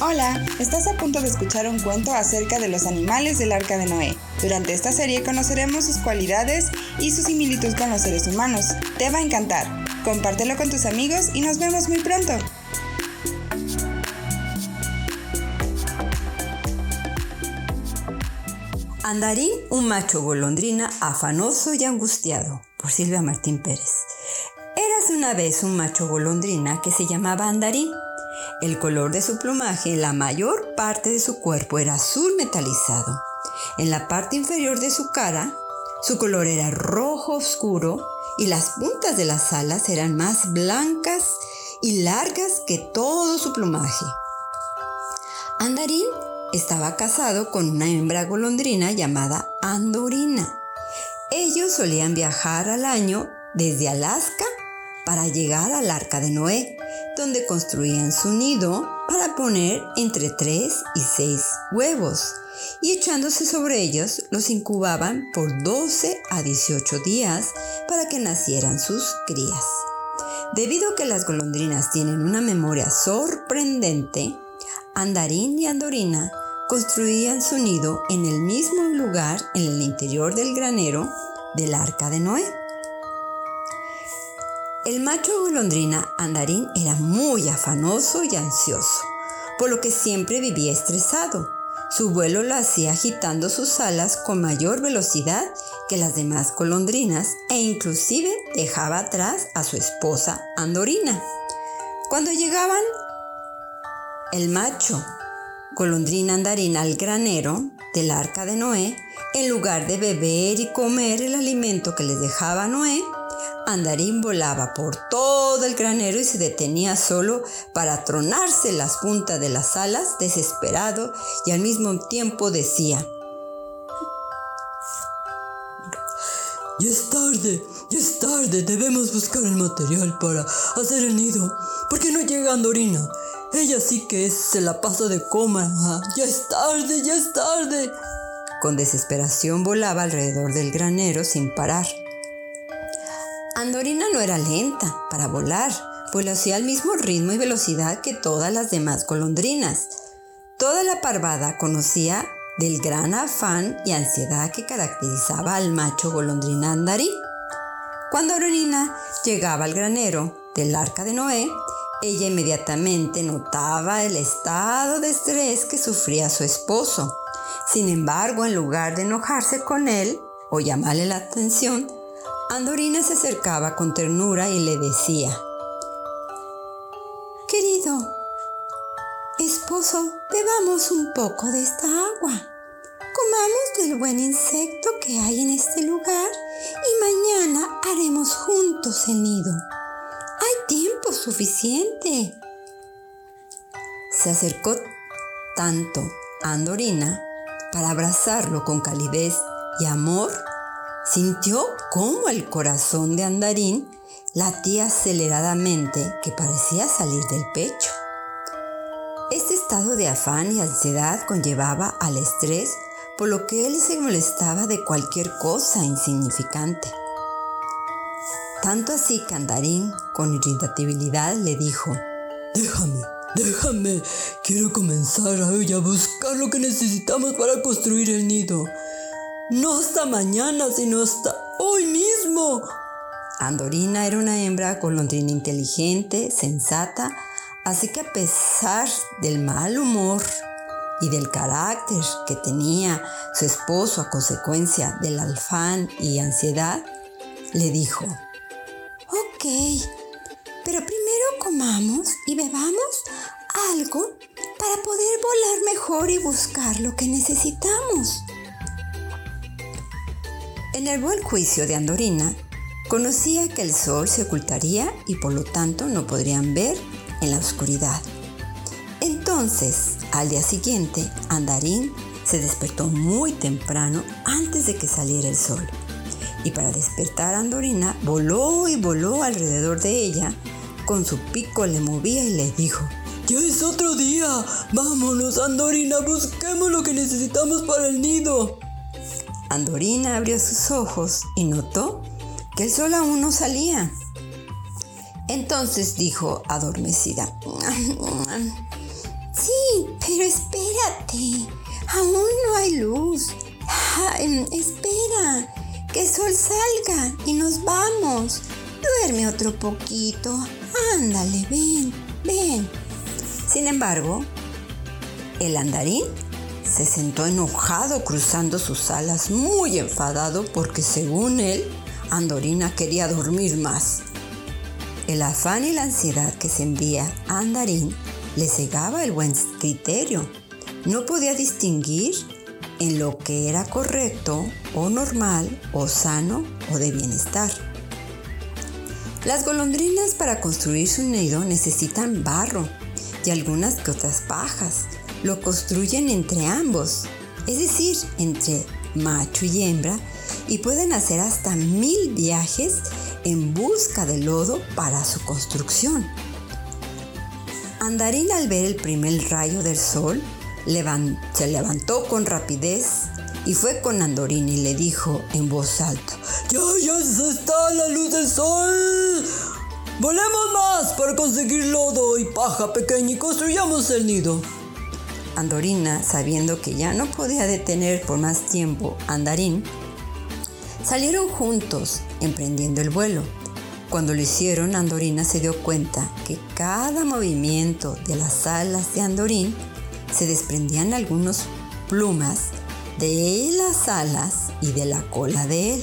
Hola, estás a punto de escuchar un cuento acerca de los animales del arca de Noé. Durante esta serie conoceremos sus cualidades y su similitud con los seres humanos. Te va a encantar. Compártelo con tus amigos y nos vemos muy pronto. Andarín, un macho golondrina afanoso y angustiado, por Silvia Martín Pérez. Érase una vez un macho golondrina que se llamaba Andarín. El color de su plumaje, la mayor parte de su cuerpo era azul metalizado. En la parte inferior de su cara, su color era rojo oscuro y las puntas de las alas eran más blancas y largas que todo su plumaje. Andarín estaba casado con una hembra golondrina llamada Andorina. Ellos solían viajar al año desde Alaska para llegar al arca de Noé, donde construían su nido para poner entre 3 y 6 huevos, y echándose sobre ellos los incubaban por 12 a 18 días para que nacieran sus crías. Debido a que las golondrinas tienen una memoria sorprendente, Andarín y Andorina construían su nido en el mismo lugar en el interior del granero del arca de Noé. El macho golondrina Andarín era muy afanoso y ansioso, por lo que siempre vivía estresado. Su vuelo lo hacía agitando sus alas con mayor velocidad que las demás golondrinas e inclusive dejaba atrás a su esposa Andorina. Cuando llegaban el macho golondrina andarina al granero del arca de Noé, en lugar de beber y comer el alimento que les dejaba Noé, Andarín volaba por todo el granero y se detenía solo para tronarse las puntas de las alas, desesperado, y al mismo tiempo decía, Ya es tarde, ya es tarde, debemos buscar el material para hacer el nido. ¿Por qué no llega Andorina? Ella sí que se la pasa de coma. Ya es tarde, ya es tarde. Con desesperación volaba alrededor del granero sin parar. Andorina no era lenta para volar, pues lo hacía al mismo ritmo y velocidad que todas las demás golondrinas. Toda la parvada conocía del gran afán y ansiedad que caracterizaba al macho golondrina andarí. Cuando Andorina llegaba al granero del arca de Noé, ella inmediatamente notaba el estado de estrés que sufría su esposo. Sin embargo, en lugar de enojarse con él o llamarle la atención, Andorina se acercaba con ternura y le decía, Querido, esposo, bebamos un poco de esta agua. Comamos del buen insecto que hay en este lugar y mañana haremos juntos el nido tiempo suficiente. Se acercó tanto a Andorina para abrazarlo con calidez y amor, sintió cómo el corazón de Andarín latía aceleradamente que parecía salir del pecho. Este estado de afán y ansiedad conllevaba al estrés, por lo que él se molestaba de cualquier cosa insignificante. Tanto así que Andarín, con irritabilidad, le dijo, Déjame, déjame, quiero comenzar hoy a buscar lo que necesitamos para construir el nido. No hasta mañana, sino hasta hoy mismo. Andorina era una hembra golondrina inteligente, sensata, así que a pesar del mal humor y del carácter que tenía su esposo a consecuencia del alfán y ansiedad, le dijo, Ok, pero primero comamos y bebamos algo para poder volar mejor y buscar lo que necesitamos. En el buen juicio de Andorina, conocía que el sol se ocultaría y por lo tanto no podrían ver en la oscuridad. Entonces, al día siguiente, Andarín se despertó muy temprano antes de que saliera el sol y para despertar a Andorina voló y voló alrededor de ella. Con su pico le movía y le dijo, ya es otro día. Vámonos, Andorina, busquemos lo que necesitamos para el nido. Andorina abrió sus ojos y notó que el sol aún no salía. Entonces dijo adormecida, Sí, pero espérate. Aún no hay luz. Espera, que el sol salga y nos vamos. Duerme otro poquito. Ándale, ven, ven. Sin embargo, el andarín se sentó enojado cruzando sus alas, muy enfadado porque según él, Andorina quería dormir más. El afán y la ansiedad que se envía a Andarín le cegaba el buen criterio. No podía distinguir en lo que era correcto o normal o sano o de bienestar. Las golondrinas para construir su nido necesitan barro y algunas que otras pajas. Lo construyen entre ambos, es decir, entre macho y hembra, y pueden hacer hasta mil viajes en busca de lodo para su construcción. Andarín al ver el primer rayo del sol se levantó con rapidez y fue con Andorín y le dijo en voz alta, ¡Ya, ya está la luz del sol! Volemos más para conseguir lodo y paja pequeña y construyamos el nido. Andorina, sabiendo que ya no podía detener por más tiempo a Andarín, salieron juntos, emprendiendo el vuelo. Cuando lo hicieron, Andorina se dio cuenta que cada movimiento de las alas de Andorín se desprendían algunas plumas de las alas y de la cola de él.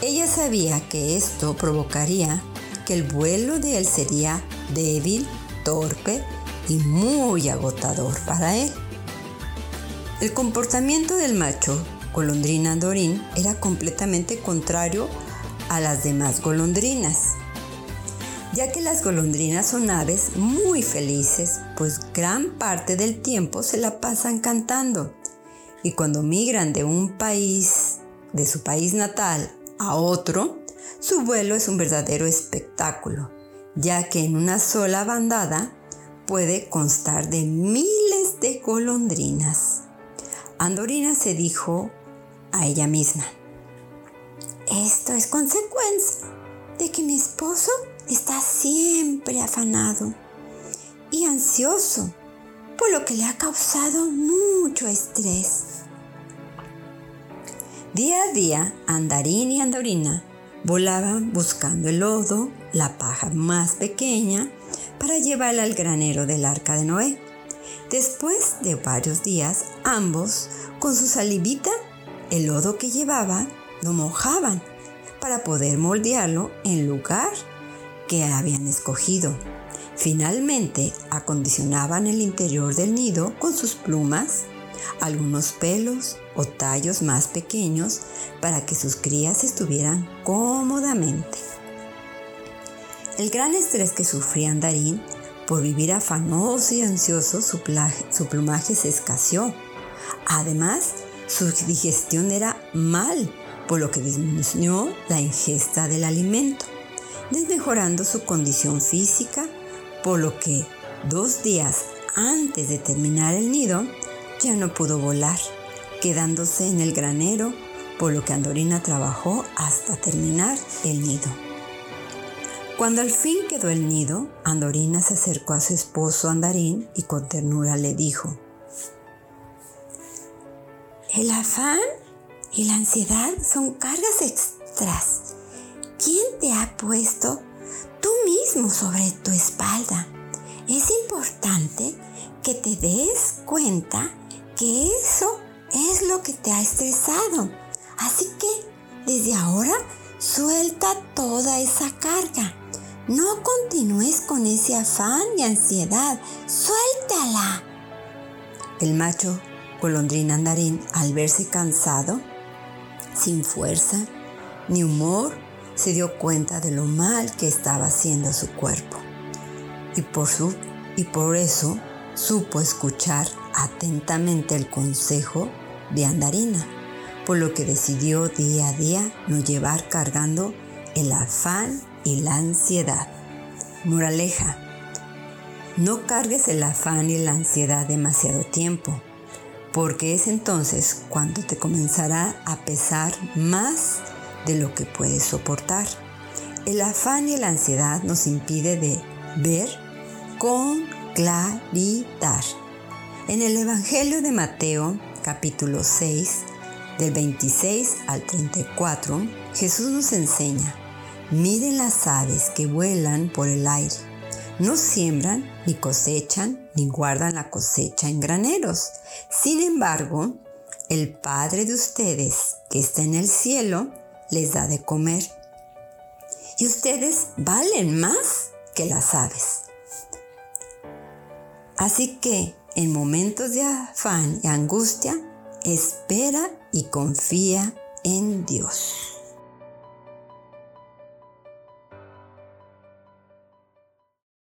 Ella sabía que esto provocaría que el vuelo de él sería débil, torpe y muy agotador para él. El comportamiento del macho golondrina Dorín era completamente contrario a las demás golondrinas ya que las golondrinas son aves muy felices, pues gran parte del tiempo se la pasan cantando. Y cuando migran de un país, de su país natal, a otro, su vuelo es un verdadero espectáculo, ya que en una sola bandada puede constar de miles de golondrinas. Andorina se dijo a ella misma, esto es consecuencia de que mi esposo está siempre afanado y ansioso, por lo que le ha causado mucho estrés. Día a día, Andarín y Andorina volaban buscando el lodo, la paja más pequeña, para llevarla al granero del arca de Noé. Después de varios días, ambos, con su salivita, el lodo que llevaban, lo mojaban para poder moldearlo en lugar que habían escogido. Finalmente, acondicionaban el interior del nido con sus plumas, algunos pelos o tallos más pequeños para que sus crías estuvieran cómodamente. El gran estrés que sufría Darín por vivir afanoso y ansioso, su, su plumaje se escaseó. Además, su digestión era mal, por lo que disminuyó la ingesta del alimento desmejorando su condición física, por lo que dos días antes de terminar el nido ya no pudo volar, quedándose en el granero, por lo que Andorina trabajó hasta terminar el nido. Cuando al fin quedó el nido, Andorina se acercó a su esposo Andarín y con ternura le dijo, El afán y la ansiedad son cargas extras ¿Quién te ha puesto? Tú mismo sobre tu espalda. Es importante que te des cuenta que eso es lo que te ha estresado. Así que desde ahora suelta toda esa carga. No continúes con ese afán y ansiedad. Suéltala. El macho golondrín andarín, al verse cansado, sin fuerza ni humor, se dio cuenta de lo mal que estaba haciendo su cuerpo y por, su, y por eso supo escuchar atentamente el consejo de Andarina, por lo que decidió día a día no llevar cargando el afán y la ansiedad. Moraleja, no cargues el afán y la ansiedad demasiado tiempo, porque es entonces cuando te comenzará a pesar más de lo que puedes soportar. El afán y la ansiedad nos impide de ver con claridad. En el Evangelio de Mateo, capítulo 6, del 26 al 34, Jesús nos enseña, miren las aves que vuelan por el aire. No siembran, ni cosechan, ni guardan la cosecha en graneros. Sin embargo, el Padre de ustedes, que está en el cielo, les da de comer. Y ustedes valen más que las aves. Así que en momentos de afán y angustia, espera y confía en Dios.